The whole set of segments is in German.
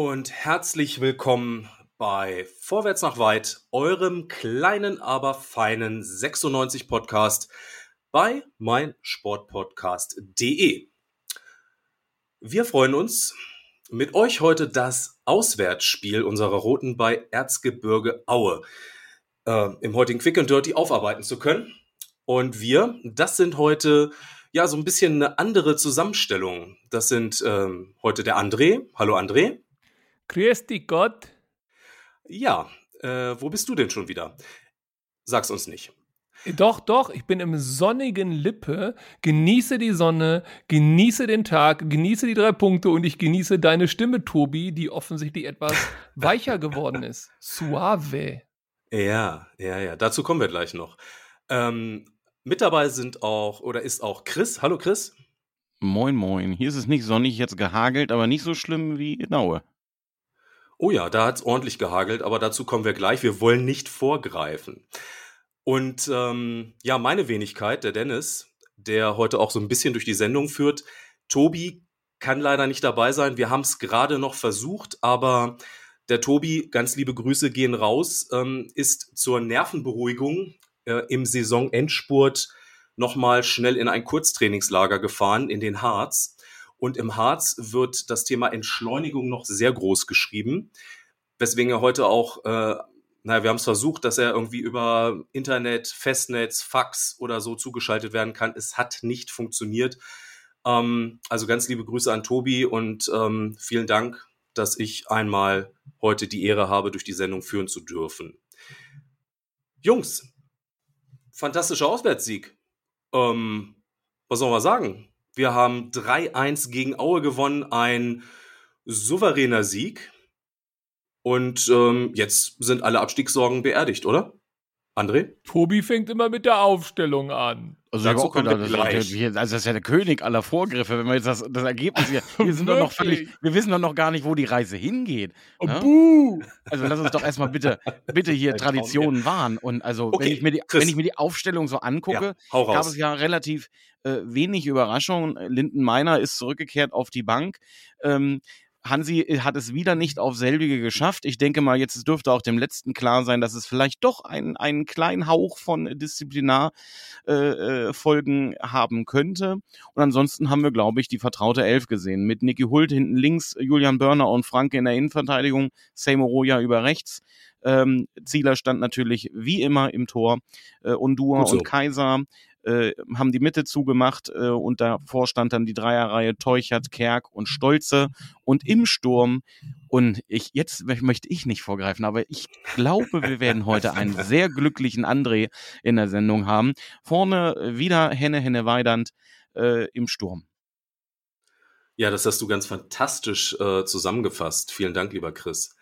Und herzlich willkommen bei Vorwärts nach weit, eurem kleinen, aber feinen 96 Podcast bei meinsportpodcast.de. Wir freuen uns, mit euch heute das Auswärtsspiel unserer Roten bei Erzgebirge Aue äh, im heutigen Quick and Dirty aufarbeiten zu können. Und wir, das sind heute ja so ein bisschen eine andere Zusammenstellung. Das sind ähm, heute der André. Hallo André. Grüß dich Gott. Ja, äh, wo bist du denn schon wieder? Sag's uns nicht. Doch, doch, ich bin im sonnigen Lippe, genieße die Sonne, genieße den Tag, genieße die drei Punkte und ich genieße deine Stimme, Tobi, die offensichtlich etwas weicher geworden ist. Suave. Ja, ja, ja, dazu kommen wir gleich noch. Ähm, mit dabei sind auch, oder ist auch Chris. Hallo Chris. Moin, moin. Hier ist es nicht sonnig, jetzt gehagelt, aber nicht so schlimm wie in Aue. Oh ja, da hat es ordentlich gehagelt, aber dazu kommen wir gleich. Wir wollen nicht vorgreifen. Und ähm, ja, meine Wenigkeit, der Dennis, der heute auch so ein bisschen durch die Sendung führt. Tobi kann leider nicht dabei sein. Wir haben es gerade noch versucht, aber der Tobi, ganz liebe Grüße gehen raus, ähm, ist zur Nervenberuhigung äh, im Saisonendspurt nochmal schnell in ein Kurztrainingslager gefahren in den Harz. Und im Harz wird das Thema Entschleunigung noch sehr groß geschrieben, weswegen er heute auch, äh, naja, wir haben es versucht, dass er irgendwie über Internet, Festnetz, Fax oder so zugeschaltet werden kann. Es hat nicht funktioniert. Ähm, also ganz liebe Grüße an Tobi und ähm, vielen Dank, dass ich einmal heute die Ehre habe, durch die Sendung führen zu dürfen. Jungs, fantastischer Auswärtssieg. Ähm, was soll man sagen? Wir haben 3-1 gegen Aue gewonnen, ein souveräner Sieg. Und ähm, jetzt sind alle Abstiegssorgen beerdigt, oder? André? Tobi fängt immer mit der Aufstellung an. Also, ich auch gedacht, das, ist, also das ist ja der König aller Vorgriffe, wenn wir jetzt das, das Ergebnis hier. Wir, sind doch noch völlig, wir wissen doch noch gar nicht, wo die Reise hingeht. Oh, ne? Also lass uns doch erstmal bitte, bitte hier Traditionen wahren. Und also, okay, wenn, ich mir die, wenn ich mir die Aufstellung so angucke, ja, gab es ja relativ äh, wenig Überraschungen. Linden Meiner ist zurückgekehrt auf die Bank. Ähm, Hansi äh, hat es wieder nicht auf selbige geschafft. Ich denke mal, jetzt dürfte auch dem Letzten klar sein, dass es vielleicht doch einen, einen kleinen Hauch von Disziplinarfolgen äh, äh haben könnte. Und ansonsten haben wir, glaube ich, die vertraute Elf gesehen. Mit Niki Hult hinten links, Julian Börner und Franke in der Innenverteidigung, Seymour Roja über rechts. Ähm, Zieler stand natürlich wie immer im Tor. Äh, Undua so. und Kaiser äh, haben die Mitte zugemacht äh, und davor stand dann die Dreierreihe Teuchert, Kerk und Stolze und im Sturm und ich jetzt möchte ich nicht vorgreifen, aber ich glaube, wir werden heute einen sehr glücklichen André in der Sendung haben. Vorne wieder Henne Henne Weidand äh, im Sturm. Ja, das hast du ganz fantastisch äh, zusammengefasst. Vielen Dank, lieber Chris.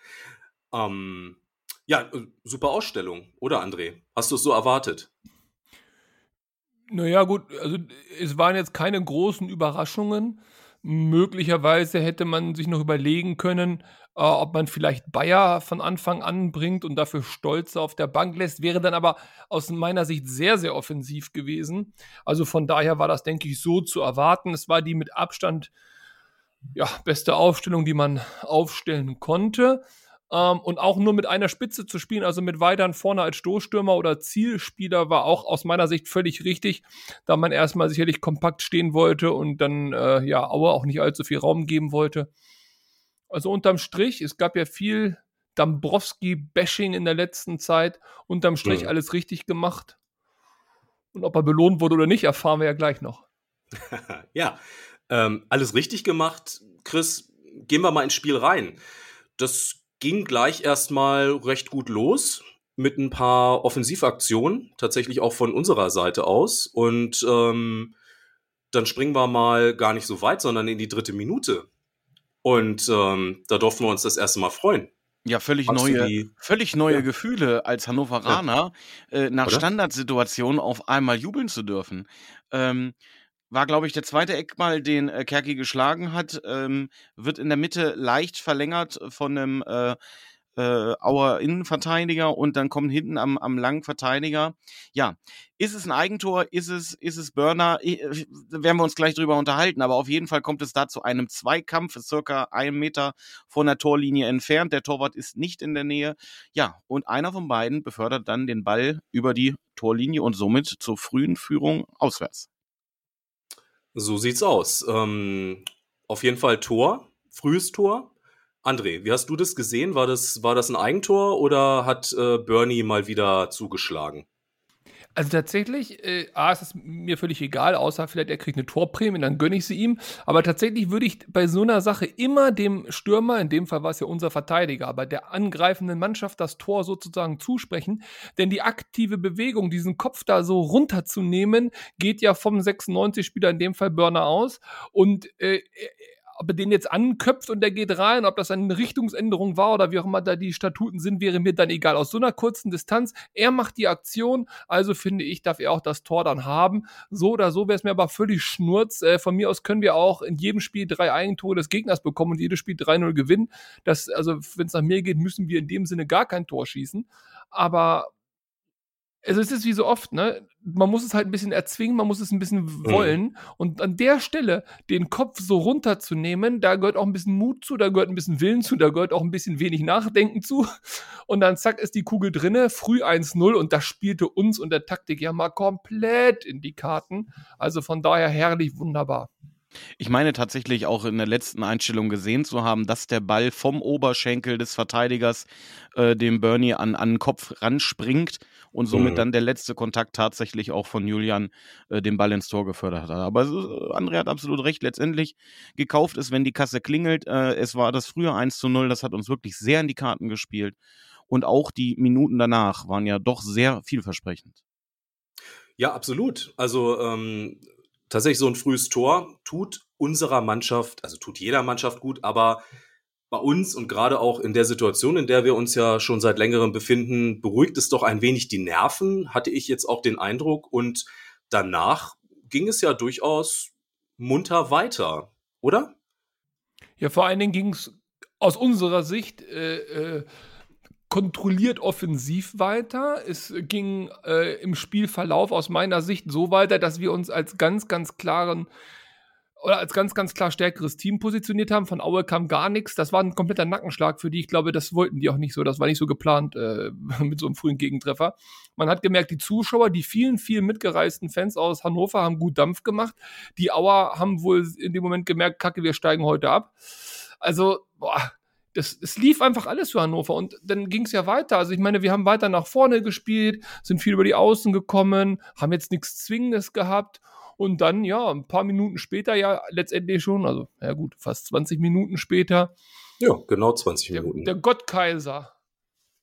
Ähm, ja, äh, super Ausstellung, oder André? Hast du es so erwartet? Naja, gut, also es waren jetzt keine großen Überraschungen. Möglicherweise hätte man sich noch überlegen können, äh, ob man vielleicht Bayer von Anfang an bringt und dafür Stolze auf der Bank lässt. Wäre dann aber aus meiner Sicht sehr, sehr offensiv gewesen. Also von daher war das, denke ich, so zu erwarten. Es war die mit Abstand ja, beste Aufstellung, die man aufstellen konnte. Ähm, und auch nur mit einer Spitze zu spielen, also mit Weidern vorne als Stoßstürmer oder Zielspieler, war auch aus meiner Sicht völlig richtig, da man erstmal sicherlich kompakt stehen wollte und dann äh, ja Aue auch nicht allzu viel Raum geben wollte. Also unterm Strich, es gab ja viel Dambrowski-Bashing in der letzten Zeit. Unterm Strich ja. alles richtig gemacht. Und ob er belohnt wurde oder nicht, erfahren wir ja gleich noch. ja, ähm, alles richtig gemacht. Chris, gehen wir mal ins Spiel rein. Das ging gleich erstmal recht gut los mit ein paar Offensivaktionen, tatsächlich auch von unserer Seite aus. Und ähm, dann springen wir mal gar nicht so weit, sondern in die dritte Minute. Und ähm, da durften wir uns das erste Mal freuen. Ja, völlig neue, völlig neue ja. Gefühle als Hannoveraner ja. äh, nach Oder? Standardsituationen auf einmal jubeln zu dürfen. Ähm, war, glaube ich, der zweite Eckball, den äh, Kerki geschlagen hat, ähm, wird in der Mitte leicht verlängert von einem äh, äh, Auer Innenverteidiger und dann kommt hinten am, am langen Verteidiger. Ja, ist es ein Eigentor? Ist es, ist es Burner? Ich, äh, werden wir uns gleich drüber unterhalten, aber auf jeden Fall kommt es da zu einem Zweikampf, circa einen Meter von der Torlinie entfernt. Der Torwart ist nicht in der Nähe. Ja, und einer von beiden befördert dann den Ball über die Torlinie und somit zur frühen Führung auswärts. So sieht's aus. Ähm, auf jeden Fall Tor, frühes Tor. André, wie hast du das gesehen? War das, war das ein Eigentor oder hat äh, Bernie mal wieder zugeschlagen? Also tatsächlich, äh, A, ist es mir völlig egal, außer vielleicht er kriegt eine Torprämie, dann gönne ich sie ihm. Aber tatsächlich würde ich bei so einer Sache immer dem Stürmer, in dem Fall war es ja unser Verteidiger, aber der angreifenden Mannschaft das Tor sozusagen zusprechen. Denn die aktive Bewegung, diesen Kopf da so runterzunehmen, geht ja vom 96-Spieler, in dem Fall Burner aus. Und äh, ob er den jetzt anköpft und der geht rein, ob das eine Richtungsänderung war oder wie auch immer da die Statuten sind, wäre mir dann egal. Aus so einer kurzen Distanz, er macht die Aktion, also finde ich, darf er auch das Tor dann haben. So oder so wäre es mir aber völlig schnurz. Äh, von mir aus können wir auch in jedem Spiel drei Eigentore des Gegners bekommen und jedes Spiel 3-0 gewinnen. Das, also, wenn es nach mir geht, müssen wir in dem Sinne gar kein Tor schießen. Aber also es ist wie so oft, ne? Man muss es halt ein bisschen erzwingen, man muss es ein bisschen mhm. wollen. Mhm. Und an der Stelle den Kopf so runterzunehmen, da gehört auch ein bisschen Mut zu, da gehört ein bisschen Willen zu, da gehört auch ein bisschen wenig Nachdenken zu. Und dann zack ist die Kugel drinne, früh 1-0 und das spielte uns und der Taktik ja mal komplett in die Karten. Also von daher herrlich, wunderbar. Ich meine tatsächlich auch in der letzten Einstellung gesehen zu haben, dass der Ball vom Oberschenkel des Verteidigers äh, dem Bernie an, an den Kopf ranspringt und somit mhm. dann der letzte Kontakt tatsächlich auch von Julian äh, den Ball ins Tor gefördert hat. Aber äh, André hat absolut recht. Letztendlich gekauft ist, wenn die Kasse klingelt. Äh, es war das frühe 1 zu 0, das hat uns wirklich sehr in die Karten gespielt. Und auch die Minuten danach waren ja doch sehr vielversprechend. Ja, absolut. Also ähm, tatsächlich so ein frühes Tor tut unserer Mannschaft, also tut jeder Mannschaft gut, aber bei uns und gerade auch in der Situation, in der wir uns ja schon seit längerem befinden, beruhigt es doch ein wenig die Nerven, hatte ich jetzt auch den Eindruck. Und danach ging es ja durchaus munter weiter, oder? Ja, vor allen Dingen ging es aus unserer Sicht äh, äh, kontrolliert offensiv weiter. Es ging äh, im Spielverlauf aus meiner Sicht so weiter, dass wir uns als ganz, ganz klaren oder als ganz, ganz klar stärkeres Team positioniert haben. Von Aue kam gar nichts. Das war ein kompletter Nackenschlag für die. Ich glaube, das wollten die auch nicht so. Das war nicht so geplant äh, mit so einem frühen Gegentreffer. Man hat gemerkt, die Zuschauer, die vielen, vielen mitgereisten Fans aus Hannover haben gut Dampf gemacht. Die Auer haben wohl in dem Moment gemerkt, kacke, wir steigen heute ab. Also, boah, das, es lief einfach alles für Hannover und dann ging es ja weiter. Also ich meine, wir haben weiter nach vorne gespielt, sind viel über die Außen gekommen, haben jetzt nichts Zwingendes gehabt und dann, ja, ein paar Minuten später ja letztendlich schon, also ja gut, fast 20 Minuten später. Ja, genau 20 Minuten. Der, der Gottkaiser,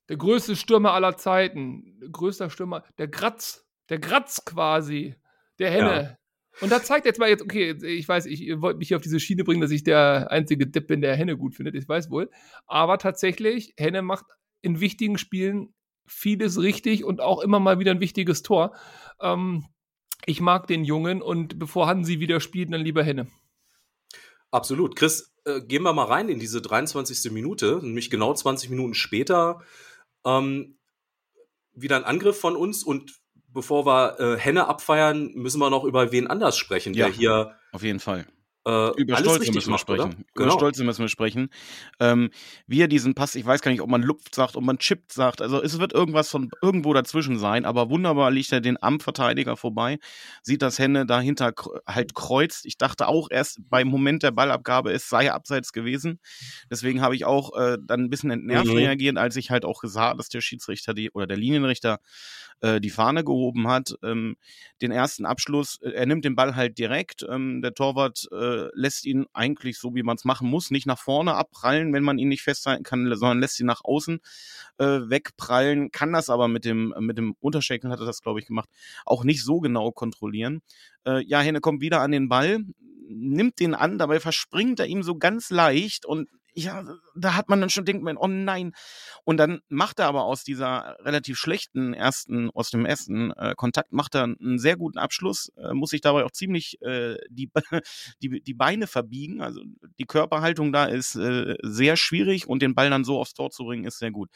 der größte Stürmer aller Zeiten, größter Stürmer, der Gratz, der Gratz quasi, der Henne. Ja. Und da zeigt jetzt mal jetzt, okay, ich weiß, ich wollte mich hier auf diese Schiene bringen, dass ich der einzige Depp bin, der Henne gut findet, ich weiß wohl. Aber tatsächlich, Henne macht in wichtigen Spielen vieles richtig und auch immer mal wieder ein wichtiges Tor. Ähm, ich mag den Jungen und bevor Hansi wieder spielt, dann lieber Henne. Absolut. Chris, äh, gehen wir mal rein in diese 23. Minute, nämlich genau 20 Minuten später. Ähm, wieder ein Angriff von uns und bevor wir äh, Henne abfeiern, müssen wir noch über wen anders sprechen, ja, der hier auf jeden Fall äh, Über Stolze müssen wir sprechen. Oder? Über genau. Stolze müssen wir sprechen. Ähm, wie er diesen Pass, ich weiß gar nicht, ob man lupft sagt, ob man chippt sagt. Also es wird irgendwas von irgendwo dazwischen sein, aber wunderbar liegt er den Am-Verteidiger vorbei, sieht das Hände dahinter halt kreuzt. Ich dachte auch erst beim Moment der Ballabgabe, es sei abseits gewesen. Deswegen habe ich auch äh, dann ein bisschen entnervt mhm. reagiert, als ich halt auch gesagt, dass der Schiedsrichter die oder der Linienrichter äh, die Fahne gehoben hat. Ähm, den ersten Abschluss, äh, er nimmt den Ball halt direkt. Ähm, der Torwart äh, äh, lässt ihn eigentlich so, wie man es machen muss, nicht nach vorne abprallen, wenn man ihn nicht festhalten kann, sondern lässt ihn nach außen äh, wegprallen, kann das aber mit dem, mit dem Unterschenkel, hat er das, glaube ich, gemacht, auch nicht so genau kontrollieren. Äh, ja, Henne kommt wieder an den Ball, nimmt den an, dabei verspringt er ihm so ganz leicht und ja, da hat man dann schon denkt man, oh nein. Und dann macht er aber aus dieser relativ schlechten ersten, aus dem ersten äh, Kontakt, macht er einen sehr guten Abschluss, äh, muss sich dabei auch ziemlich äh, die, die, die Beine verbiegen. Also die Körperhaltung da ist äh, sehr schwierig und den Ball dann so aufs Tor zu bringen, ist sehr gut.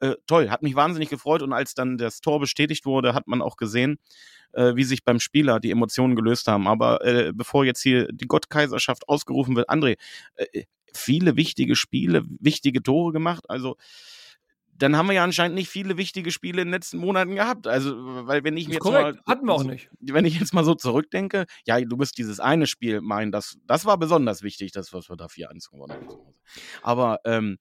Äh, toll, hat mich wahnsinnig gefreut und als dann das Tor bestätigt wurde, hat man auch gesehen, äh, wie sich beim Spieler die Emotionen gelöst haben. Aber äh, bevor jetzt hier die Gottkaiserschaft ausgerufen wird, André, äh, viele wichtige Spiele, wichtige Tore gemacht. Also dann haben wir ja anscheinend nicht viele wichtige Spiele in den letzten Monaten gehabt. Also, weil wenn ich mir jetzt korrekt. mal hatten wir auch nicht. Wenn ich jetzt mal so zurückdenke, ja, du bist dieses eine Spiel mein, das, das war besonders wichtig, das, was wir da 4-1 gewonnen haben. Aber ähm,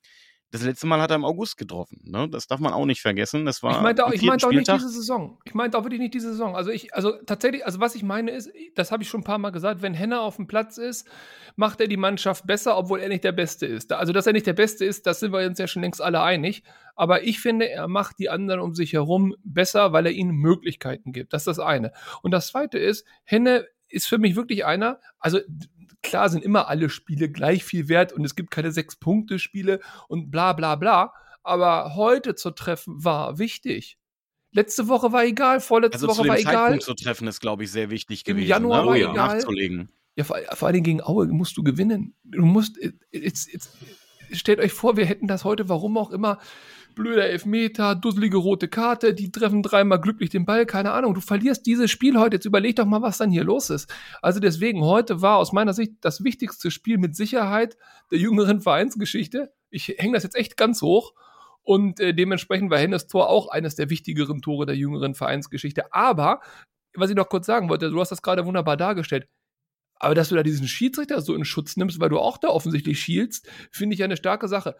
das letzte Mal hat er im August getroffen. Ne? Das darf man auch nicht vergessen. Das war ich meinte auch, ich meinte auch nicht diese Saison. Ich meinte auch wirklich nicht diese Saison. Also ich, also tatsächlich, also was ich meine ist, das habe ich schon ein paar Mal gesagt, wenn Henner auf dem Platz ist, macht er die Mannschaft besser, obwohl er nicht der Beste ist. Also dass er nicht der Beste ist, das sind wir uns ja schon längst alle einig. Aber ich finde, er macht die anderen um sich herum besser, weil er ihnen Möglichkeiten gibt. Das ist das eine. Und das zweite ist, Henne ist für mich wirklich einer, also klar sind immer alle Spiele gleich viel wert und es gibt keine Sechs-Punkte-Spiele und bla bla bla. Aber heute zu treffen war wichtig. Letzte Woche war egal, vorletzte also Woche war Zeitpunkt egal. zu treffen ist, glaube ich, sehr wichtig Im gewesen. Januar ne? war Oh ja. egal. nachzulegen. Ja, vor, vor allen Dingen gegen Aue musst du gewinnen. Du musst, jetzt, jetzt, stellt euch vor, wir hätten das heute, warum auch immer, blöder Elfmeter, dusselige rote Karte, die treffen dreimal glücklich den Ball, keine Ahnung. Du verlierst dieses Spiel heute. Jetzt überleg doch mal, was dann hier los ist. Also deswegen, heute war aus meiner Sicht das wichtigste Spiel mit Sicherheit der jüngeren Vereinsgeschichte. Ich hänge das jetzt echt ganz hoch. Und äh, dementsprechend war Hennes Tor auch eines der wichtigeren Tore der jüngeren Vereinsgeschichte. Aber, was ich noch kurz sagen wollte, du hast das gerade wunderbar dargestellt. Aber dass du da diesen Schiedsrichter so in Schutz nimmst, weil du auch da offensichtlich schielst, finde ich eine starke Sache.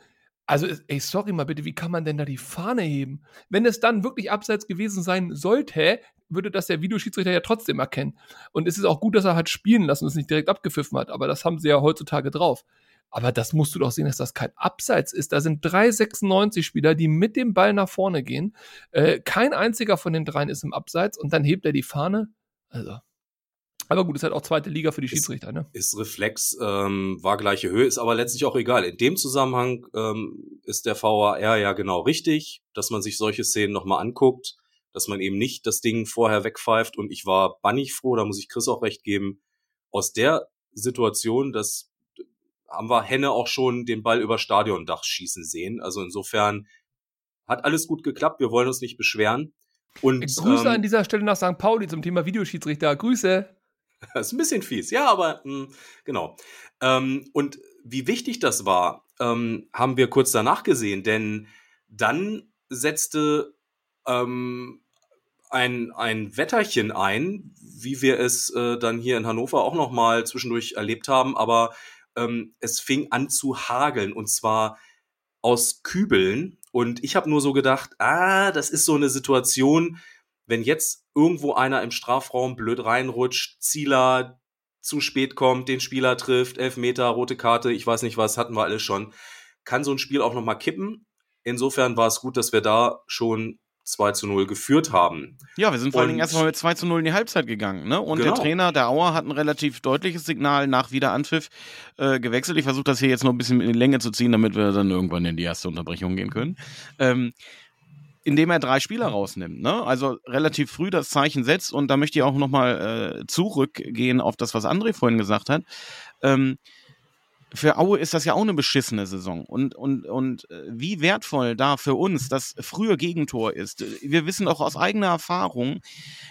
Also, ey, sorry mal bitte, wie kann man denn da die Fahne heben? Wenn es dann wirklich abseits gewesen sein sollte, würde das der Videoschiedsrichter ja trotzdem erkennen. Und es ist auch gut, dass er hat spielen lassen und es nicht direkt abgepfiffen hat, aber das haben sie ja heutzutage drauf. Aber das musst du doch sehen, dass das kein Abseits ist. Da sind drei 96-Spieler, die mit dem Ball nach vorne gehen. Äh, kein einziger von den dreien ist im Abseits und dann hebt er die Fahne. Also. Aber gut, ist halt auch zweite Liga für die Schiedsrichter, ne? Ist Reflex, ähm, war gleiche Höhe, ist aber letztlich auch egal. In dem Zusammenhang ähm, ist der VAR ja genau richtig, dass man sich solche Szenen nochmal anguckt, dass man eben nicht das Ding vorher wegpfeift. Und ich war bannig froh, da muss ich Chris auch recht geben, aus der Situation, dass haben wir Henne auch schon den Ball über Stadiondach schießen sehen. Also insofern hat alles gut geklappt, wir wollen uns nicht beschweren. Und, Grüße ähm, an dieser Stelle nach St. Pauli zum Thema Videoschiedsrichter. Grüße. Das ist ein bisschen fies, ja, aber mh, genau. Ähm, und wie wichtig das war, ähm, haben wir kurz danach gesehen, denn dann setzte ähm, ein, ein Wetterchen ein, wie wir es äh, dann hier in Hannover auch noch mal zwischendurch erlebt haben, aber ähm, es fing an zu hageln und zwar aus Kübeln. Und ich habe nur so gedacht, ah, das ist so eine Situation, wenn jetzt irgendwo einer im Strafraum blöd reinrutscht, Zieler zu spät kommt, den Spieler trifft, Elfmeter, rote Karte, ich weiß nicht was, hatten wir alles schon, kann so ein Spiel auch noch mal kippen. Insofern war es gut, dass wir da schon 2 zu 0 geführt haben. Ja, wir sind vor allen Dingen erstmal mit 2 zu 0 in die Halbzeit gegangen. Ne? Und der Genau. Trainer, der Auer, hat ein relativ deutliches Signal nach Wiederanpfiff äh, gewechselt. Ich versuche das hier jetzt noch ein bisschen in die Länge zu ziehen, damit wir dann irgendwann in die erste Unterbrechung gehen können. Ähm, indem er drei Spieler rausnimmt. Ne? Also relativ früh das Zeichen setzt. Und da möchte ich auch nochmal äh, zurückgehen auf das, was André vorhin gesagt hat. Ähm, für Aue ist das ja auch eine beschissene Saison. Und, und, und äh, wie wertvoll da für uns das frühe Gegentor ist. Wir wissen auch aus eigener Erfahrung,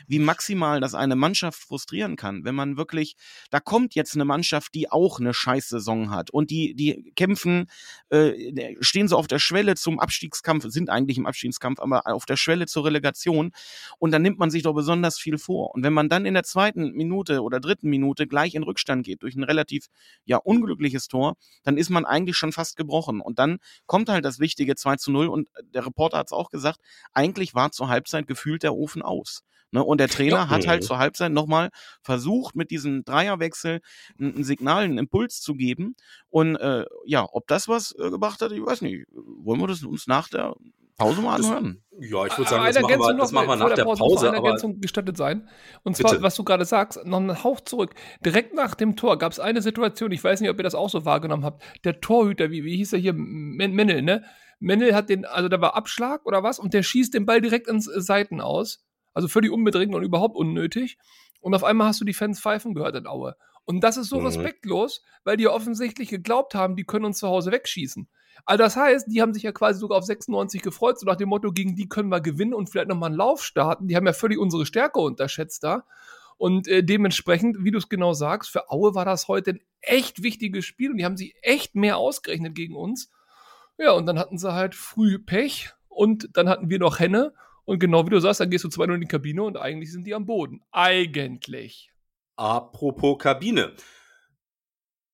wie maximal das eine Mannschaft frustrieren kann, wenn man wirklich, da kommt jetzt eine Mannschaft, die auch eine Scheißsaison hat und die, die kämpfen, äh, stehen so auf der Schwelle zum Abstiegskampf, sind eigentlich im Abstiegskampf, aber auf der Schwelle zur Relegation und dann nimmt man sich doch besonders viel vor. Und wenn man dann in der zweiten Minute oder dritten Minute gleich in Rückstand geht durch ein relativ ja unglückliches Tor, dann ist man eigentlich schon fast gebrochen. Und dann kommt halt das wichtige 2 zu 0 und der Reporter hat es auch gesagt, eigentlich war zur Halbzeit gefühlt der Ofen aus. Ne? Und der Trainer hat halt zur Halbzeit nochmal versucht, mit diesem Dreierwechsel ein, ein Signal, einen Impuls zu geben. Und äh, ja, ob das was äh, gebracht hat, ich weiß nicht. Wollen wir das uns nach der Pause mal anhören? Ja, ich würde sagen, Eine das machen wir, Ergänzung das noch, machen wir nach der muss Pause. Eine Aber Ergänzung gestattet sein. Und zwar, Bitte. was du gerade sagst, noch einen Hauch zurück. Direkt nach dem Tor gab es eine Situation, ich weiß nicht, ob ihr das auch so wahrgenommen habt. Der Torhüter, wie, wie hieß er hier? Men Mennel, ne? Mennel hat den, also da war Abschlag oder was, und der schießt den Ball direkt ins Seiten aus. Also völlig unbedingt und überhaupt unnötig. Und auf einmal hast du die Fans pfeifen gehört in Aue. Und das ist so Mhm. respektlos, weil die ja offensichtlich geglaubt haben, die können uns zu Hause wegschießen. Also das heißt, die haben sich ja quasi sogar auf 96 gefreut, so nach dem Motto, gegen die können wir gewinnen und vielleicht nochmal einen Lauf starten. Die haben ja völlig unsere Stärke unterschätzt da. Und äh, dementsprechend, wie du es genau sagst, für Aue war das heute ein echt wichtiges Spiel und die haben sich echt mehr ausgerechnet gegen uns. Ja, und dann hatten sie halt früh Pech und dann hatten wir noch Henne. Und genau wie du sagst, dann gehst du zwei in die Kabine und eigentlich sind die am Boden. Eigentlich. apropos Kabine.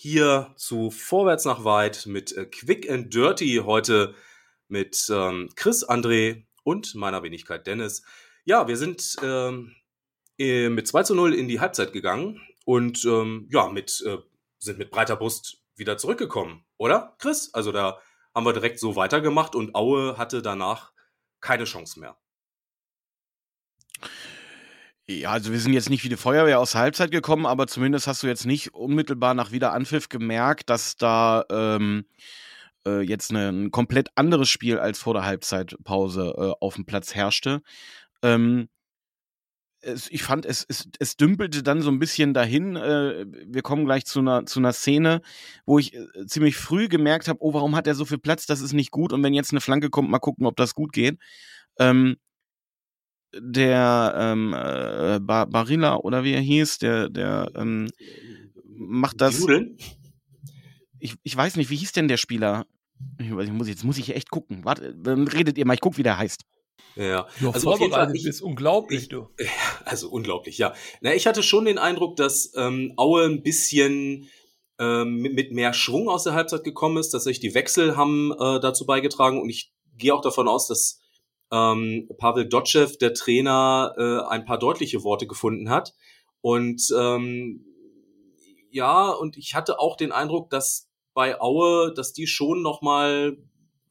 hier zu Vorwärts nach Weit mit äh, Quick and Dirty heute mit ähm, Chris, André und meiner Wenigkeit Dennis. Ja, wir sind ähm, äh, mit 2 zu 0 in die Halbzeit gegangen und ähm, ja, mit, äh, sind mit breiter Brust wieder zurückgekommen, oder Chris? Also da haben wir direkt so weitergemacht und Aue hatte danach keine Chance mehr. Ja, also wir sind jetzt nicht wie die Feuerwehr aus der Halbzeit gekommen, aber zumindest hast du jetzt nicht unmittelbar nach Wiederanpfiff gemerkt, dass da ähm, äh, jetzt ne, ein komplett anderes Spiel als vor der Halbzeitpause äh, auf dem Platz herrschte. Ähm, es, ich fand, es, es, es dümpelte dann so ein bisschen dahin. Äh, wir kommen gleich zu einer, zu einer Szene, wo ich äh, ziemlich früh gemerkt habe, oh, warum hat er so viel Platz? Das ist nicht gut. Und wenn jetzt eine Flanke kommt, mal gucken, ob das gut geht. Ähm, der ähm, äh, Bar Barilla oder wie er hieß, der, der ähm, macht das. Ich, ich weiß nicht, wie hieß denn der Spieler? Ich, weiß, ich muss, jetzt muss ich echt gucken. Warte, dann redet ihr mal, ich guck, wie der heißt. Ja, Ja, also auf jeden Fall, ich, bist unglaublich, ich- du. Also unglaublich, ja. Na, ich hatte schon den Eindruck, dass ähm, Aue ein bisschen ähm, mit, mit mehr Schwung aus der Halbzeit gekommen ist, dass sich die Wechsel haben äh, dazu beigetragen und ich gehe auch davon aus, dass ähm, Pavel Dotschew, der Trainer, äh, ein paar deutliche Worte gefunden hat. Und ähm, ja, und ich hatte auch den Eindruck, dass bei Aue, dass die schon noch mal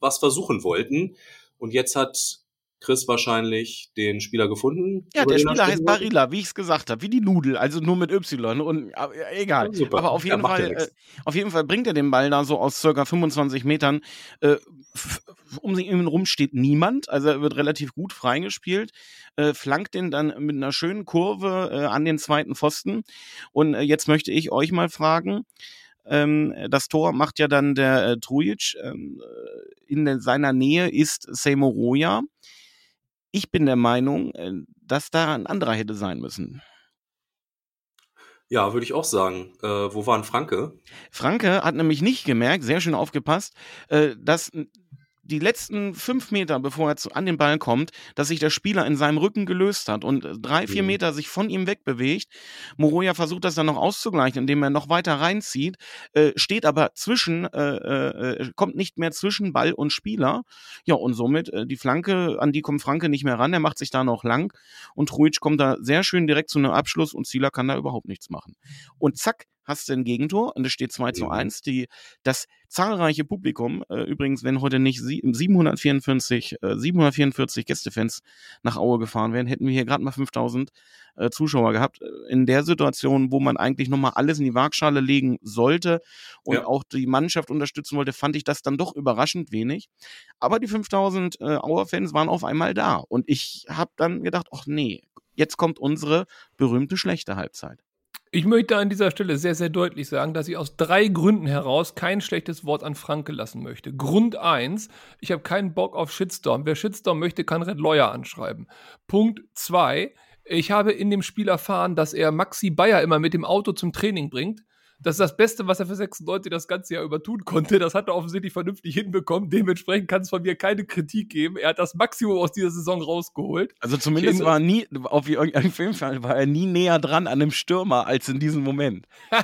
was versuchen wollten. Und jetzt hat Chris wahrscheinlich den Spieler gefunden. Ja, der er Spieler heißt. Barilla, wie ich es gesagt habe, wie die Nudel, also nur mit Y und ja, egal. Ja. Aber auf jeden ja Fall, äh, auf jeden Fall bringt er den Ball da so aus circa 25 Metern. Äh, um sich ihn rum steht niemand, also er wird relativ gut freigespielt, äh, flankt den dann mit einer schönen Kurve äh, an den zweiten Pfosten. Und äh, jetzt möchte ich euch mal fragen. Ähm, das Tor macht ja dann der äh, Trujic. Ähm, äh, in seiner Nähe ist Seymour Roya. Ich bin der Meinung, äh, dass da ein anderer hätte sein müssen. Ja, würde ich auch sagen. Äh, wo war ein Franke? Franke hat nämlich nicht gemerkt, sehr schön aufgepasst, äh, dass die letzten fünf Meter, bevor er zu, an den Ball kommt, dass sich der Spieler in seinem Rücken gelöst hat und äh, drei, vier Mhm. Meter sich von ihm wegbewegt. Moroja versucht das dann noch auszugleichen, indem er noch weiter reinzieht, äh, steht aber zwischen, äh, äh, kommt nicht mehr zwischen Ball und Spieler. Ja, und somit äh, die Flanke, an die kommt Franke nicht mehr ran, er macht sich da noch lang und Ruic kommt da sehr schön direkt zu einem Abschluss und Zieler kann da überhaupt nichts machen. Und zack, hast du ein Gegentor und es steht 2 zu Mhm. 1. Die, das zahlreiche Publikum, äh, übrigens, wenn heute nicht sie- 744, äh, 744 Gästefans nach Aue gefahren wären, hätten wir hier gerade mal 5000 äh, Zuschauer gehabt. Äh, In der Situation, wo man eigentlich nochmal alles in die Waagschale legen sollte und Ja. auch die Mannschaft unterstützen wollte, fand ich das dann doch überraschend wenig. Aber die 5000 äh, Auer-Fans waren auf einmal da. Und ich habe dann gedacht, ach nee, jetzt kommt unsere berühmte schlechte Halbzeit. Ich möchte an dieser Stelle sehr, sehr deutlich sagen, dass ich aus drei Gründen heraus kein schlechtes Wort an Franke lassen möchte. Grund eins: ich habe keinen Bock auf Shitstorm. Wer Shitstorm möchte, kann Red Lawyer anschreiben. Punkt zwei: ich habe in dem Spiel erfahren, dass er Maxi Bayer immer mit dem Auto zum Training bringt. Das ist das Beste, was er für 96 das ganze Jahr über tun konnte. Das hat er offensichtlich vernünftig hinbekommen. Dementsprechend kann es von mir keine Kritik geben. Er hat das Maximum aus dieser Saison rausgeholt. Also zumindest war nie, auf irgendeinem Filmfall war er nie näher dran an einem Stürmer als in diesem Moment.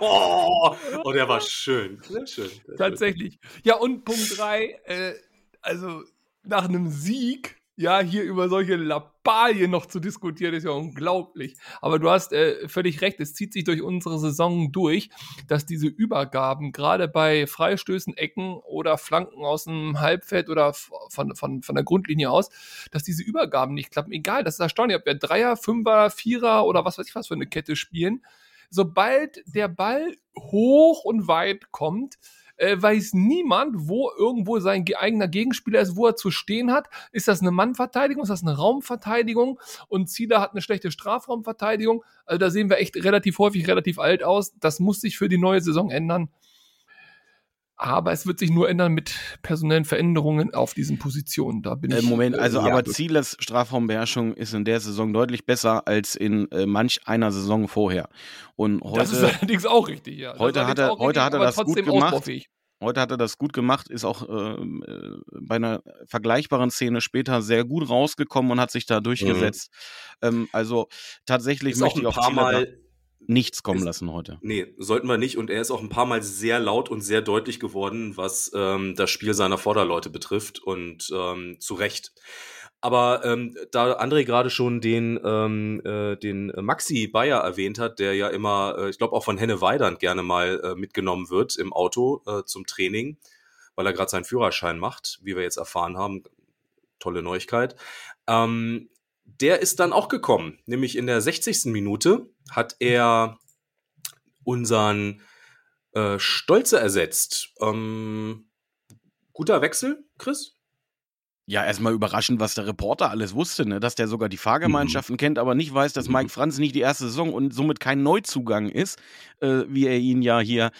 Oh, der war schön. Sehr schön. Sehr schön. Tatsächlich. Ja, und Punkt 3, äh, also nach einem Sieg, ja, hier über solche Lappalien noch zu diskutieren, ist ja unglaublich. Aber du hast äh, völlig recht, es zieht sich durch unsere Saison durch, dass diese Übergaben, gerade bei Freistößen, Ecken oder Flanken aus dem Halbfeld oder von, von, von der Grundlinie aus, dass diese Übergaben nicht klappen. Egal, das ist erstaunlich, ob wir Dreier, Fünfer, Vierer oder was weiß ich was für eine Kette spielen. Sobald der Ball hoch und weit kommt, äh, weiß niemand, wo irgendwo sein ge- eigener Gegenspieler ist, wo er zu stehen hat. Ist das eine Mannverteidigung? Ist das eine Raumverteidigung? Und Zieler hat eine schlechte Strafraumverteidigung. Also da sehen wir echt relativ häufig relativ alt aus. Das muss sich für die neue Saison ändern. Aber es wird sich nur ändern mit personellen Veränderungen auf diesen Positionen. Da bin Äh, ich. Moment, also ja, aber. Zieles Strafraumbeherrschung ist in der Saison deutlich besser als in äh, manch einer Saison vorher. Und heute, das ist allerdings auch richtig, ja. Heute hat er- auch heute hat er das gut gemacht. ausbaufähig. Heute hat er das gut gemacht, ist auch ähm, äh, bei einer vergleichbaren Szene später sehr gut rausgekommen und hat sich da durchgesetzt. Ähm, also tatsächlich Ist auch möchte ein ich auf paar Ziele da Mal. Nichts kommen ist- lassen heute. Nee, sollten wir nicht. Und er ist auch ein paar Mal sehr laut und sehr deutlich geworden, was ähm, das Spiel seiner Vorderleute betrifft. Und ähm, zu Recht. Aber ähm, da André gerade schon den, ähm, äh, den Maxi Bayer erwähnt hat, der ja immer, äh, ich glaube auch von Henne Weidand gerne mal äh, mitgenommen wird im Auto äh, zum Training, weil er gerade seinen Führerschein macht, wie wir jetzt erfahren haben. Tolle Neuigkeit. Ähm, der ist dann auch gekommen, nämlich in der 60. Minute hat er unseren äh, Stolze ersetzt. Ähm, guter Wechsel, Chris? Ja, erstmal überraschend, was der Reporter alles wusste, ne? dass der sogar die Fahrgemeinschaften kennt, aber nicht weiß, dass Mhm. Mike Franz nicht die erste Saison und somit kein Neuzugang ist, äh, wie er ihn ja hier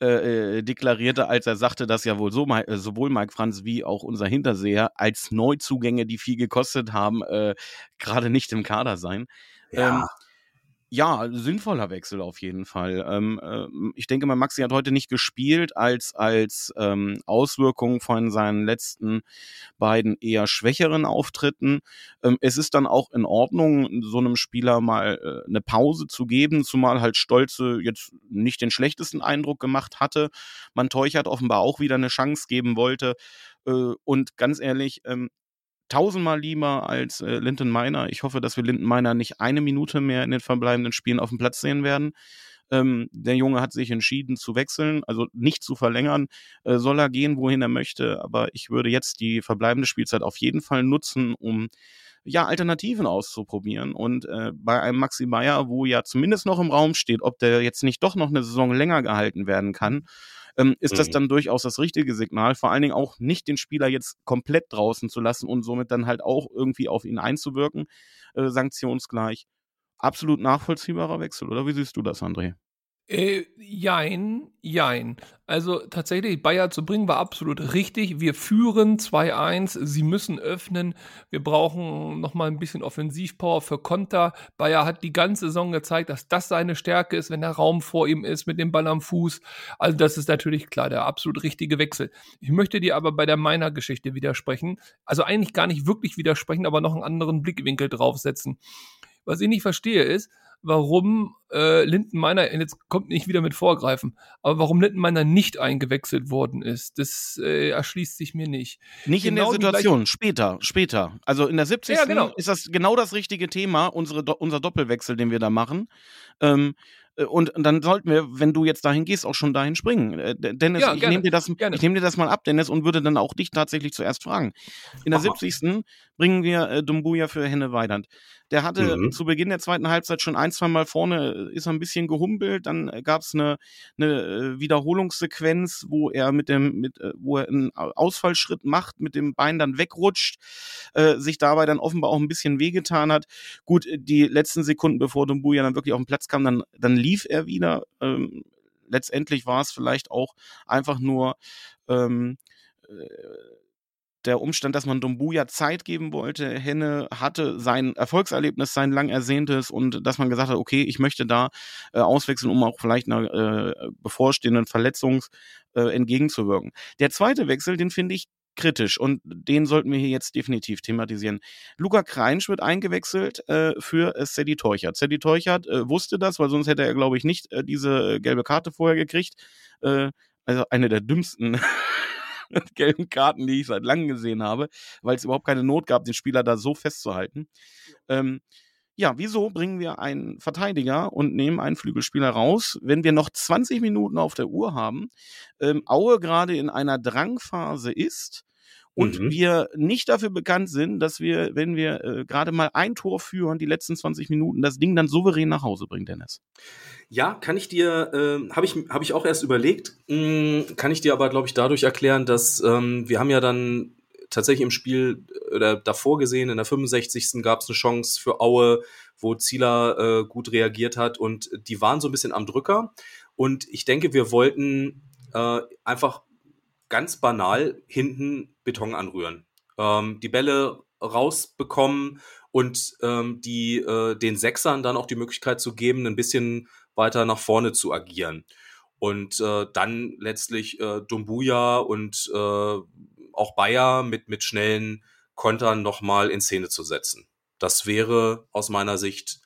äh, äh, deklarierte, als er sagte, dass ja wohl so, äh, sowohl Mike Franz wie auch unser Hinterseher als Neuzugänge, die viel gekostet haben, äh, gerade nicht im Kader sein. Ähm, ja, sinnvoller Wechsel auf jeden Fall. Ähm, ähm, ich denke mal, Maxi hat heute nicht gespielt als, als ähm, Auswirkung von seinen letzten beiden eher schwächeren Auftritten. Ähm, es ist dann auch in Ordnung, so einem Spieler mal äh, eine Pause zu geben, zumal halt Stolze jetzt nicht den schlechtesten Eindruck gemacht hatte. Man Teuchert offenbar auch wieder eine Chance geben wollte. Äh, und ganz ehrlich, ähm, tausendmal lieber als äh, Linton Miner. Ich hoffe, dass wir Linton Miner nicht eine Minute mehr in den verbleibenden Spielen auf dem Platz sehen werden. Ähm, der Junge hat sich entschieden zu wechseln, also nicht zu verlängern. Äh, soll er gehen, wohin er möchte. Aber ich würde jetzt die verbleibende Spielzeit auf jeden Fall nutzen, um ja, Alternativen auszuprobieren. Und äh, bei einem Maxi Meyer, wo ja zumindest noch im Raum steht, ob der jetzt nicht doch noch eine Saison länger gehalten werden kann, ähm, ist das Mhm. dann durchaus das richtige Signal. Vor allen Dingen auch nicht den Spieler jetzt komplett draußen zu lassen und somit dann halt auch irgendwie auf ihn einzuwirken, äh, sanktionsgleich. Absolut nachvollziehbarer Wechsel, oder wie siehst du das, André? Äh, jein, jein. Also tatsächlich, Bayer zu bringen war absolut richtig. Wir führen 2-1, sie müssen öffnen. Wir brauchen nochmal ein bisschen Offensivpower für Konter. Bayer hat die ganze Saison gezeigt, dass das seine Stärke ist, wenn der Raum vor ihm ist, mit dem Ball am Fuß. Also das ist natürlich klar, der absolut richtige Wechsel. Ich möchte dir aber bei der meiner Geschichte widersprechen. Also eigentlich gar nicht wirklich widersprechen, aber noch einen anderen Blickwinkel draufsetzen. Was ich nicht verstehe ist, warum äh, Lindenmeiner, jetzt kommt nicht wieder mit Vorgreifen, aber warum Lindenmeiner nicht eingewechselt worden ist, das äh, erschließt sich mir nicht. Nicht in Genau der die Situation, später, später. Also in der 70. Ja, genau. ist das genau das richtige Thema, unsere, unser Doppelwechsel, den wir da machen. Ähm, Äh, und dann sollten wir, wenn du jetzt dahin gehst, auch schon dahin springen. Äh, Dennis, Ja, ich nehme dir, das- ich nehm dir das mal ab, Dennis, und würde dann auch dich tatsächlich zuerst fragen. In der Aha. 70. bringen wir äh, Dumbuya für Henne Weidand. Der hatte Mhm. zu Beginn der zweiten Halbzeit schon ein, zwei Mal vorne, äh, ist er ein bisschen gehumpelt, dann gab es eine, eine äh, Wiederholungssequenz, wo er mit dem, mit, äh, wo er einen Ausfallschritt macht, mit dem Bein dann wegrutscht, äh, sich dabei dann offenbar auch ein bisschen wehgetan hat. Gut, äh, die letzten Sekunden, bevor Dumbuya dann wirklich auf den Platz kam, dann, dann lief er wieder. Ähm, letztendlich war es vielleicht auch einfach nur ähm, äh, der Umstand, dass man Dumbuya Zeit geben wollte. Henne hatte sein Erfolgserlebnis, sein lang ersehntes und dass man gesagt hat, okay, ich möchte da äh, auswechseln, um auch vielleicht einer äh, bevorstehenden Verletzung äh, entgegenzuwirken. Der zweite Wechsel, den finde ich kritisch und den sollten wir hier jetzt definitiv thematisieren. Luca Kreinsch wird eingewechselt äh, für äh, Sadie Teuchert. Sadie Teuchert äh, wusste das, weil sonst hätte er, glaube ich, nicht äh, diese äh, gelbe Karte vorher gekriegt. Äh, also eine der dümmsten gelben Karten, die ich seit langem gesehen habe, weil es überhaupt keine Not gab, den Spieler da so festzuhalten. Ähm, ja, wieso bringen wir einen Verteidiger und nehmen einen Flügelspieler raus, wenn wir noch 20 Minuten auf der Uhr haben, ähm, Aue gerade in einer Drangphase ist und Mhm. wir nicht dafür bekannt sind, dass wir, wenn wir äh, gerade mal ein Tor führen, die letzten 20 Minuten, das Ding dann souverän nach Hause bringen, Dennis. Ja, kann ich dir, äh, habe ich, hab ich auch erst überlegt, mh, kann ich dir aber, glaube ich, dadurch erklären, dass ähm, wir haben ja dann tatsächlich im Spiel äh, oder davor gesehen, in der 65. gab es eine Chance für Aue, wo Zieler äh, gut reagiert hat und die waren so ein bisschen am Drücker. Und ich denke, wir wollten äh, einfach ganz banal hinten Beton anrühren. Ähm, die Bälle rausbekommen und ähm, die äh, den Sechsern dann auch die Möglichkeit zu geben, ein bisschen weiter nach vorne zu agieren. Und äh, dann letztlich äh, Dumbuya und äh, auch Bayer mit, mit schnellen Kontern nochmal in Szene zu setzen. Das wäre aus meiner Sicht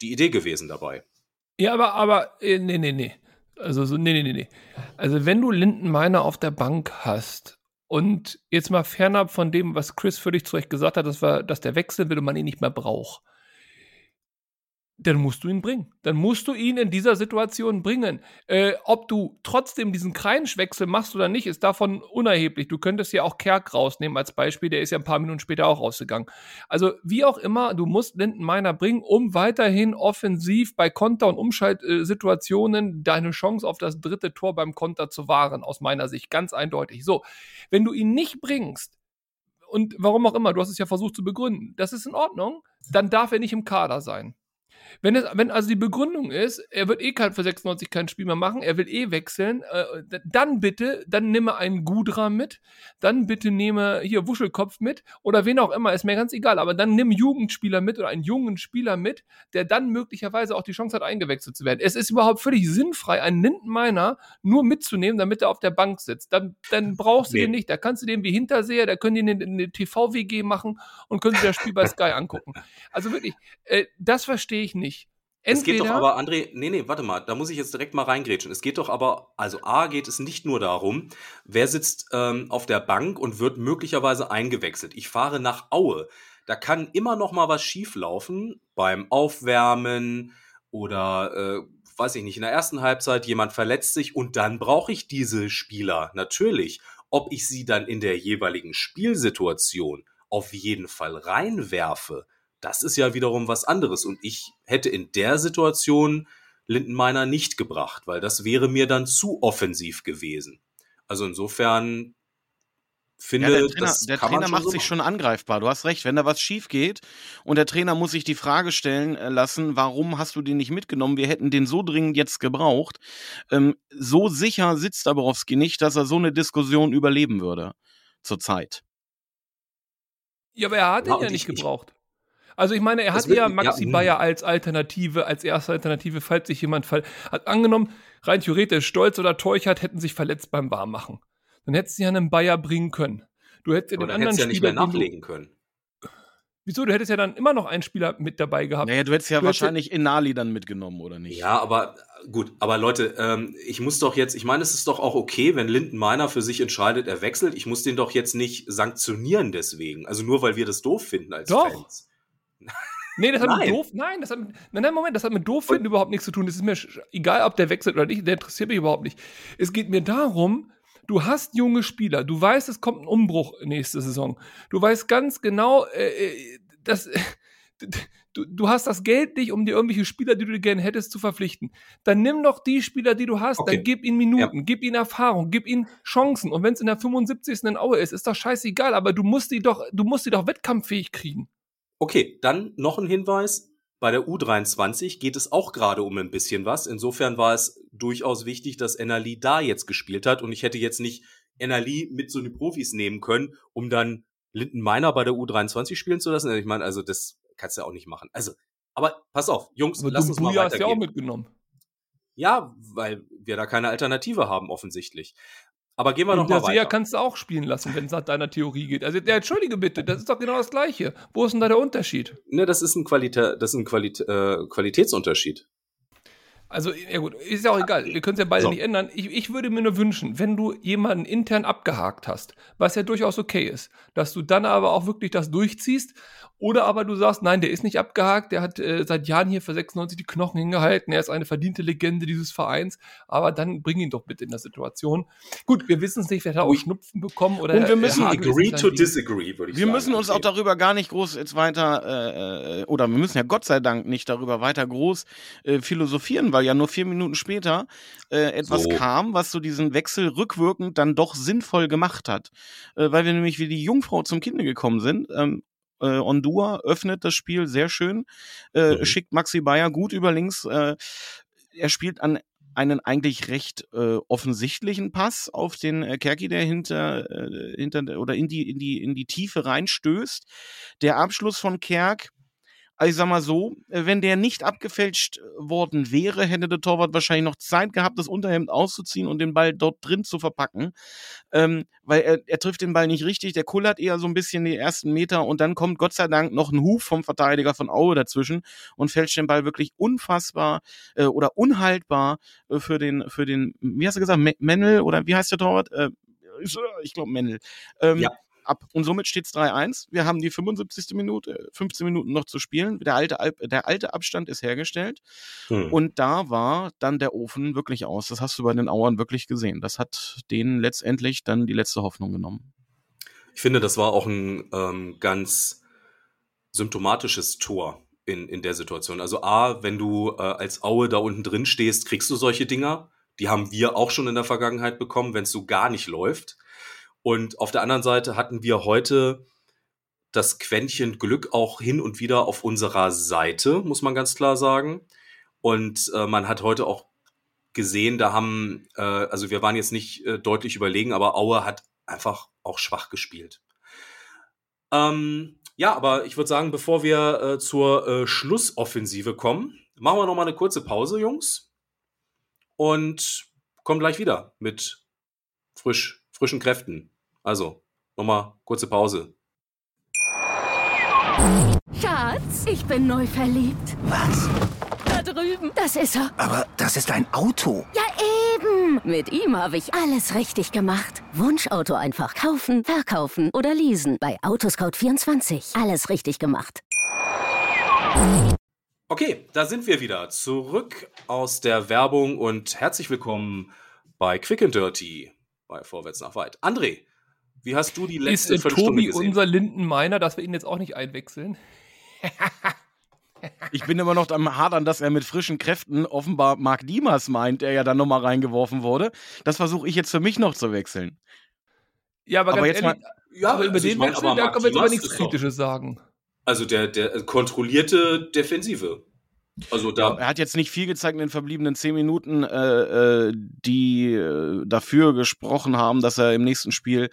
die Idee gewesen dabei. Ja, aber, aber, äh, nee, nee, nee. Also, so, nee, nee, nee, nee. Also, wenn du Lindenmeiner auf der Bank hast und jetzt mal fernab von dem, was Chris völlig zu Recht gesagt hat, dass, wir, dass der wechseln will und man ihn nicht mehr braucht, dann musst du ihn bringen. Dann musst du ihn in dieser Situation bringen. Äh, ob du trotzdem diesen Kreinschwechsel machst oder nicht, ist davon unerheblich. Du könntest ja auch Kerk rausnehmen als Beispiel, der ist ja ein paar Minuten später auch rausgegangen. Also wie auch immer, du musst Lindenmeiner bringen, um weiterhin offensiv bei Konter- und Umschaltsituationen deine Chance auf das dritte Tor beim Konter zu wahren, aus meiner Sicht. Ganz eindeutig. So, wenn du ihn nicht bringst, und warum auch immer, du hast es ja versucht zu begründen, das ist in Ordnung, dann darf er nicht im Kader sein. Wenn, es, wenn also die Begründung ist, er wird eh kein, für 96 kein Spiel mehr machen, er will eh wechseln, äh, dann bitte, dann nehme einen Gudra mit, dann bitte nehme hier Wuschelkopf mit oder wen auch immer, ist mir ganz egal, aber dann nimm Jugendspieler mit oder einen jungen Spieler mit, der dann möglicherweise auch die Chance hat, eingewechselt zu werden. Es ist überhaupt völlig sinnfrei, einen Lindenmeiner nur mitzunehmen, damit er auf der Bank sitzt. Dann, dann brauchst du Nee. den nicht, da kannst du den wie Hinterseher, da können die eine, eine TV-WG machen und können sich das Spiel bei Sky angucken. Also wirklich, äh, das verstehe ich nicht. Es geht doch Entweder- aber, André, nee, nee, warte mal, da muss ich jetzt direkt mal reingrätschen. Es geht doch aber, also A geht es nicht nur darum, wer sitzt ähm, auf der Bank und wird möglicherweise eingewechselt. Ich fahre nach Aue. Da kann immer noch mal was schieflaufen beim Aufwärmen oder, äh, weiß ich nicht, in der ersten Halbzeit jemand verletzt sich und dann brauche ich diese Spieler natürlich. Ob ich sie dann in der jeweiligen Spielsituation auf jeden Fall reinwerfe, das ist ja wiederum was anderes. Und ich hätte in der Situation Lindenmeiner nicht gebracht, weil das wäre mir dann zu offensiv gewesen. Also insofern finde, Ja, der Trainer, das der Trainer man macht so sich machen. schon angreifbar. Du hast recht, wenn da was schief geht und der Trainer muss sich die Frage stellen äh, lassen, warum hast du den nicht mitgenommen? Wir hätten den so dringend jetzt gebraucht. Ähm, so sicher sitzt Dabrowski nicht, dass er so eine Diskussion überleben würde zurzeit. Ja, aber er hat Ja, ihn ja und nicht ich- ich- gebraucht. Also ich meine, er Das hatte ja wird- ja, Maxi hm. Bayer als Alternative, als erste Alternative, falls sich jemand fall hat angenommen, rein theoretisch, Stolz oder Teuchert hätten sich verletzt beim Warmmachen. Dann hättest du ja einen Bayer bringen können. Du hättest ja den dann anderen hättest du ja nicht Spieler, mehr nachlegen können. Wieso? Du hättest ja dann immer noch einen Spieler mit dabei gehabt. Naja, du hättest ja Du hättest- wahrscheinlich Inali dann mitgenommen, oder nicht? Ja, aber gut, aber Leute, ähm, ich muss doch jetzt, ich meine, es ist doch auch okay, wenn Lindenmeiner für sich entscheidet, er wechselt. Ich muss den doch jetzt nicht sanktionieren deswegen. Also nur weil wir das doof finden als Doch. Fans. Nee, das hat Nein. mit doof. Nein, das hat mit, nein, Moment, das hat mit doof finden überhaupt nichts zu tun. Das ist mir egal, ob der wechselt oder nicht, der interessiert mich überhaupt nicht. Es geht mir darum, du hast junge Spieler, du weißt, es kommt ein Umbruch nächste Saison. Du weißt ganz genau, äh, äh, dass du, du hast das Geld nicht, um dir irgendwelche Spieler, die du gerne hättest, zu verpflichten. Dann nimm doch die Spieler, die du hast, Okay. dann gib ihnen Minuten, gib ihnen Erfahrung, gib ihnen Chancen. Und wenn es in der 75. in Aue ist, ist doch scheißegal, aber du musst die doch, du musst die doch wettkampffähig kriegen. Okay, dann noch ein Hinweis. Bei der U23 geht es auch gerade um ein bisschen was. Insofern war es durchaus wichtig, dass Ennerli da jetzt gespielt hat. Und ich hätte jetzt nicht Ennerli mit so den Profis nehmen können, um dann Linden Meiner bei der U23 spielen zu lassen. Ich meine, also das kannst du ja auch nicht machen. Also, aber pass auf, Jungs, Aber lass uns mal Dumbuya hast ja auch weitergehen. mitgenommen. Ja, weil wir da keine Alternative haben, offensichtlich. Aber gehen wir noch Und mal der Seher weiter. kannst du auch spielen lassen, wenn es nach deiner Theorie geht. Also, der, entschuldige bitte, das ist doch genau das Gleiche. Wo ist denn da der Unterschied? Ne, das ist ein, Qualitä das ist ein Qualit äh, Qualitätsunterschied. Also, ja gut, ist ja auch egal. Wir können es ja beide So. nicht ändern. Ich, ich würde mir nur wünschen, wenn du jemanden intern abgehakt hast, was ja durchaus okay ist, dass du dann aber auch wirklich das durchziehst. Oder aber du sagst, nein, der ist nicht abgehakt, der hat äh, seit Jahren hier für 96 die Knochen hingehalten, er ist eine verdiente Legende dieses Vereins, aber dann bring ihn doch bitte in der Situation. Gut, wir wissen es nicht, wer hat auch. Schnupfen bekommen oder Und wir müssen Hagel Agree nicht to disagree, würde ich Wir sagen. müssen uns auch darüber gar nicht groß jetzt weiter, äh, oder wir müssen ja Gott sei Dank nicht darüber weiter groß äh, philosophieren, weil ja nur vier Minuten später äh, etwas So. kam, was so diesen Wechsel rückwirkend dann doch sinnvoll gemacht hat. Äh, weil wir nämlich wie die Jungfrau zum Kinde gekommen sind. Ähm, äh, Ondua öffnet das Spiel sehr schön, äh, Mhm. schickt Maxi Bayer gut über links. Äh, er spielt an einen eigentlich recht äh, offensichtlichen Pass auf den äh, Kerki, der hinter, äh, hinter oder in die, in die, in die Tiefe reinstößt. Der Abschluss von Kerk, also ich sag mal so, äh, wenn der nicht abgefälscht worden wäre, hätte der Torwart wahrscheinlich noch Zeit gehabt, das Unterhemd auszuziehen und den Ball dort drin zu verpacken. Ähm, weil er, er trifft den Ball nicht richtig, der kullert eher so ein bisschen die ersten Meter und dann kommt Gott sei Dank noch ein Huf vom Verteidiger von Aue dazwischen und fälscht den Ball wirklich unfassbar äh, oder unhaltbar äh, für den, für den, wie hast du gesagt, Mennel oder wie heißt der Torwart? Äh, ich glaube Mennel. Ähm, Ja. Ab. Und somit steht es 3-1. Wir haben die 75. Minute, 15 Minuten noch zu spielen. Der alte, der alte Abstand ist hergestellt. Hm. Und da war dann der Ofen wirklich aus. Das hast du bei den Auern wirklich gesehen. Das hat denen letztendlich dann die letzte Hoffnung genommen. Ich finde, das war auch ein ähm, ganz symptomatisches Tor in, in der Situation. Also A, wenn du äh, als Aue da unten drin stehst, kriegst du solche Dinger. Die haben wir auch schon in der Vergangenheit bekommen, wenn es so gar nicht läuft. Und auf der anderen Seite hatten wir heute das Quäntchen Glück auch hin und wieder auf unserer Seite, muss man ganz klar sagen. Und äh, man hat heute auch gesehen, da haben, äh, also wir waren jetzt nicht äh, deutlich überlegen, aber Aue hat einfach auch schwach gespielt. Ähm, ja, aber ich würde sagen, bevor wir äh, zur äh, Schlussoffensive kommen, machen wir noch mal eine kurze Pause, Jungs. Und kommen gleich wieder mit frisch, frischen Kräften. Also, noch mal kurze Pause. Schatz, ich bin neu verliebt. Was? Da drüben. Das ist er. Aber das ist ein Auto. Ja, eben. Mit ihm habe ich alles richtig gemacht. Wunschauto einfach kaufen, verkaufen oder leasen. Bei Autoscout24. Alles richtig gemacht. Okay, da sind wir wieder zurück aus der Werbung und herzlich willkommen bei Quick and Dirty bei Vorwärts nach Weit. André, wie hast du die Ist letzte äh, Viertelstunde Tobi gesehen? unser Lindenmeiner, dass wir ihn jetzt auch nicht einwechseln? Ich bin immer noch am Hadern, dass er mit frischen Kräften offenbar Marc Diemers meint, der ja dann nochmal reingeworfen wurde. Das versuche ich jetzt für mich noch zu wechseln. Ja, aber, Aber ganz jetzt ehrlich, ja, aber über also den Wechsel, aber da können wir jetzt aber nichts ist Kritisches sagen. Also der, der kontrollierte Defensive. Also da, Er hat jetzt nicht viel gezeigt in den verbliebenen zehn Minuten, äh, äh, die äh, dafür gesprochen haben, dass er im nächsten Spiel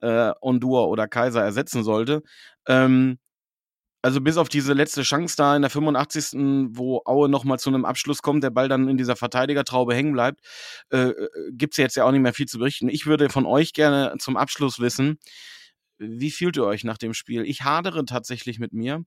äh, Ondua oder Kaiser ersetzen sollte. Ähm, also bis auf diese letzte Chance da in der 85. wo Aue nochmal zu einem Abschluss kommt, der Ball dann in dieser Verteidigertraube hängen bleibt, äh, gibt's jetzt ja auch nicht mehr viel zu berichten. Ich würde von euch gerne zum Abschluss wissen, wie fühlt ihr euch nach dem Spiel? Ich hadere tatsächlich mit mir.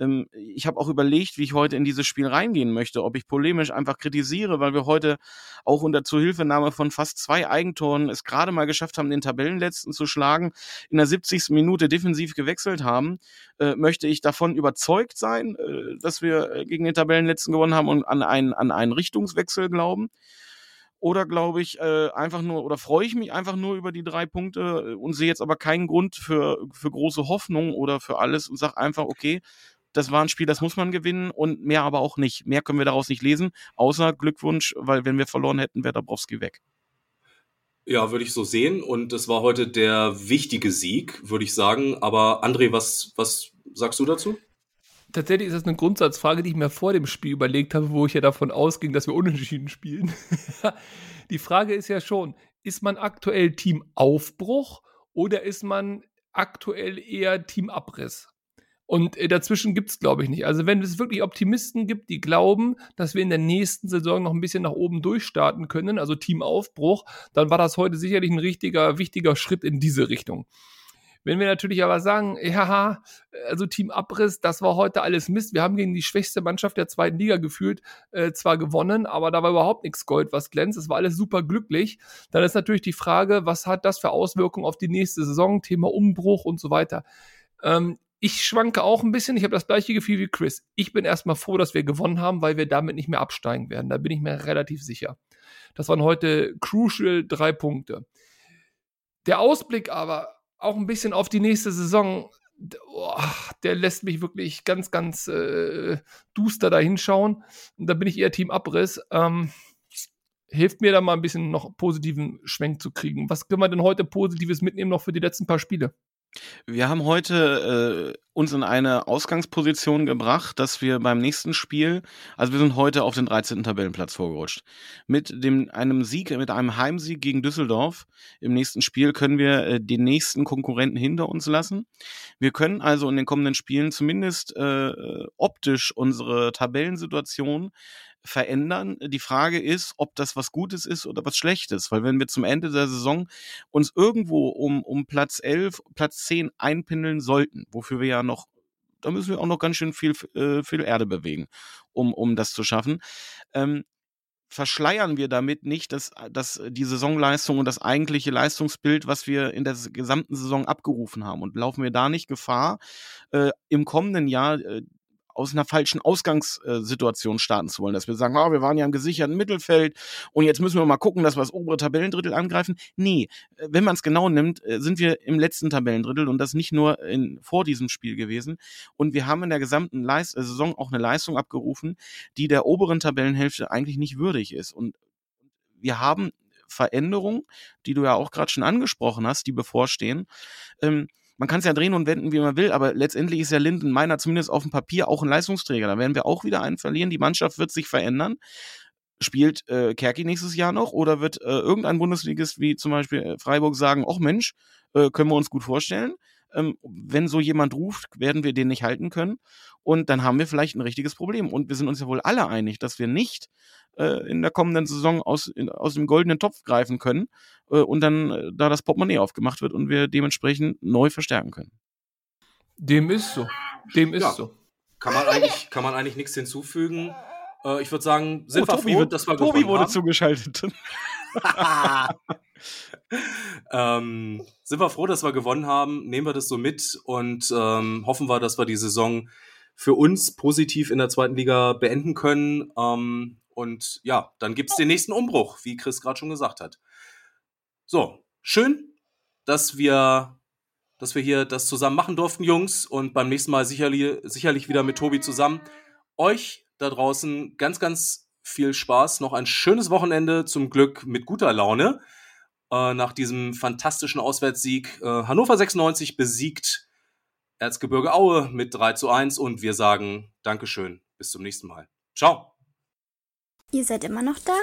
Ähm, ich habe auch überlegt, wie ich heute in dieses Spiel reingehen möchte, ob ich polemisch einfach kritisiere, weil wir heute auch unter Zuhilfenahme von fast zwei Eigentoren es gerade mal geschafft haben, den Tabellenletzten zu schlagen, in der 70. Minute defensiv gewechselt haben. Äh, möchte ich davon überzeugt sein, äh, dass wir äh, gegen den Tabellenletzten gewonnen haben und an einen, an einen Richtungswechsel glauben? Oder glaube ich äh, einfach nur, oder freue ich mich einfach nur über die drei Punkte und sehe jetzt aber keinen Grund für, für große Hoffnung oder für alles und sage einfach, okay, das war ein Spiel, das muss man gewinnen und mehr aber auch nicht. Mehr können wir daraus nicht lesen, außer Glückwunsch, weil wenn wir verloren hätten, wäre Dabrowski weg. Ja, würde ich so sehen. Und das war heute der wichtige Sieg, würde ich sagen. Aber André, was, was sagst du dazu? Tatsächlich ist das eine Grundsatzfrage, die ich mir vor dem Spiel überlegt habe, wo ich ja davon ausging, dass wir unentschieden spielen. die Frage ist ja schon, ist man aktuell Team Aufbruch oder ist man aktuell eher Team Abriss? Und äh, dazwischen gibt es, glaube ich, nicht. Also wenn es wirklich Optimisten gibt, die glauben, dass wir in der nächsten Saison noch ein bisschen nach oben durchstarten können, also Teamaufbruch, dann war das heute sicherlich ein richtiger, wichtiger Schritt in diese Richtung. Wenn wir natürlich aber sagen, ja, also Team Abriss, das war heute alles Mist. Wir haben gegen die schwächste Mannschaft der zweiten Liga gefühlt äh, zwar gewonnen, aber da war überhaupt nichts Gold, was glänzt. Es war alles super glücklich. Dann ist natürlich die Frage, was hat das für Auswirkungen auf die nächste Saison? Thema Umbruch und so weiter. Ähm, ich schwanke auch ein bisschen. Ich habe das gleiche Gefühl wie Chris. Ich bin erstmal froh, dass wir gewonnen haben, weil wir damit nicht mehr absteigen werden. Da bin ich mir relativ sicher. Das waren heute crucial drei Punkte. Der Ausblick aber auch ein bisschen auf die nächste Saison, oh, der lässt mich wirklich ganz, ganz äh, duster da hinschauen. Und da bin ich eher Team Abriss. Ähm, hilft mir da mal ein bisschen noch positiven Schwenk zu kriegen. Was können wir denn heute Positives mitnehmen noch für die letzten paar Spiele? Wir haben heute äh, uns in eine Ausgangsposition gebracht, dass wir beim nächsten Spiel, also wir sind heute auf den 13. Tabellenplatz vorgerutscht. Mit dem, einem Sieg, mit einem Heimsieg gegen Düsseldorf im nächsten Spiel können wir äh, den nächsten Konkurrenten hinter uns lassen. Wir können also in den kommenden Spielen zumindest äh, optisch unsere Tabellensituation verändern. Die Frage ist, ob das was Gutes ist oder was Schlechtes, weil wenn wir zum Ende der Saison uns irgendwo um, um Platz 11, Platz 10 einpindeln sollten, wofür wir ja noch da müssen wir auch noch ganz schön viel, äh, viel Erde bewegen, um, um das zu schaffen. Ähm, verschleiern wir damit nicht dass, dass die Saisonleistung und das eigentliche Leistungsbild, was wir in der gesamten Saison abgerufen haben. Und laufen wir da nicht Gefahr, äh, im kommenden Jahr äh, aus einer falschen Ausgangssituation starten zu wollen, dass wir sagen, oh, wir waren ja im gesicherten Mittelfeld und jetzt müssen wir mal gucken, dass wir das obere Tabellendrittel angreifen. Nee, äh, wenn man es genau nimmt, äh, sind wir im letzten Tabellendrittel und das nicht nur in, vor diesem Spiel gewesen. Und wir haben in der gesamten Leist äh, Saison auch eine Leistung abgerufen, die der oberen Tabellenhälfte eigentlich nicht würdig ist. Und wir haben Veränderungen, die du ja auch gerade schon angesprochen hast, die bevorstehen. Ähm, man kann es ja drehen und wenden, wie man will, aber letztendlich ist ja Linden meiner zumindest auf dem Papier auch ein Leistungsträger. Da werden wir auch wieder einen verlieren. Die Mannschaft wird sich verändern. Spielt äh, Kerki nächstes Jahr noch oder wird äh, irgendein Bundesligist wie zum Beispiel äh, Freiburg sagen, ach Mensch, äh, können wir uns gut vorstellen. Ähm, wenn so jemand ruft, werden wir den nicht halten können. Und dann haben wir vielleicht ein richtiges Problem. Und wir sind uns ja wohl alle einig, dass wir nicht äh, in der kommenden Saison aus, in, aus dem goldenen Topf greifen können äh, und dann äh, da das Portemonnaie aufgemacht wird und wir dementsprechend neu verstärken können. Dem ist so. Dem ist ja. so. Kann man eigentlich, kann man eigentlich nichts hinzufügen. Äh, ich würde sagen, sind oh, wir Tobi, froh, dass wir Tobi wurde haben. zugeschaltet. ähm, sind wir froh, dass wir gewonnen haben, nehmen wir das so mit und ähm, hoffen wir, dass wir die Saison für uns positiv in der zweiten Liga beenden können. Ähm, und ja, dann gibt es den nächsten Umbruch, wie Chris gerade schon gesagt hat. So, schön, dass wir, dass wir hier das zusammen machen durften, Jungs. Und beim nächsten Mal sicherlich, sicherlich wieder mit Tobi zusammen. Euch da draußen ganz, ganz viel Spaß. Noch ein schönes Wochenende, zum Glück mit guter Laune. Äh, nach diesem fantastischen Auswärtssieg. Äh, Hannover 96 besiegt Erzgebirge Aue mit 3 zu 1 und wir sagen Dankeschön. Bis zum nächsten Mal. Ciao. Ihr seid immer noch da?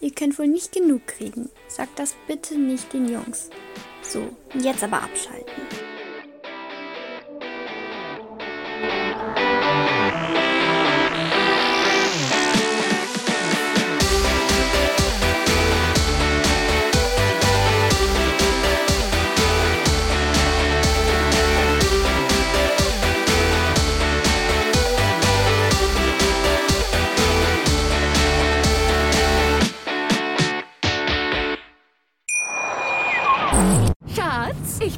Ihr könnt wohl nicht genug kriegen. Sagt das bitte nicht den Jungs. So, jetzt aber abschalten.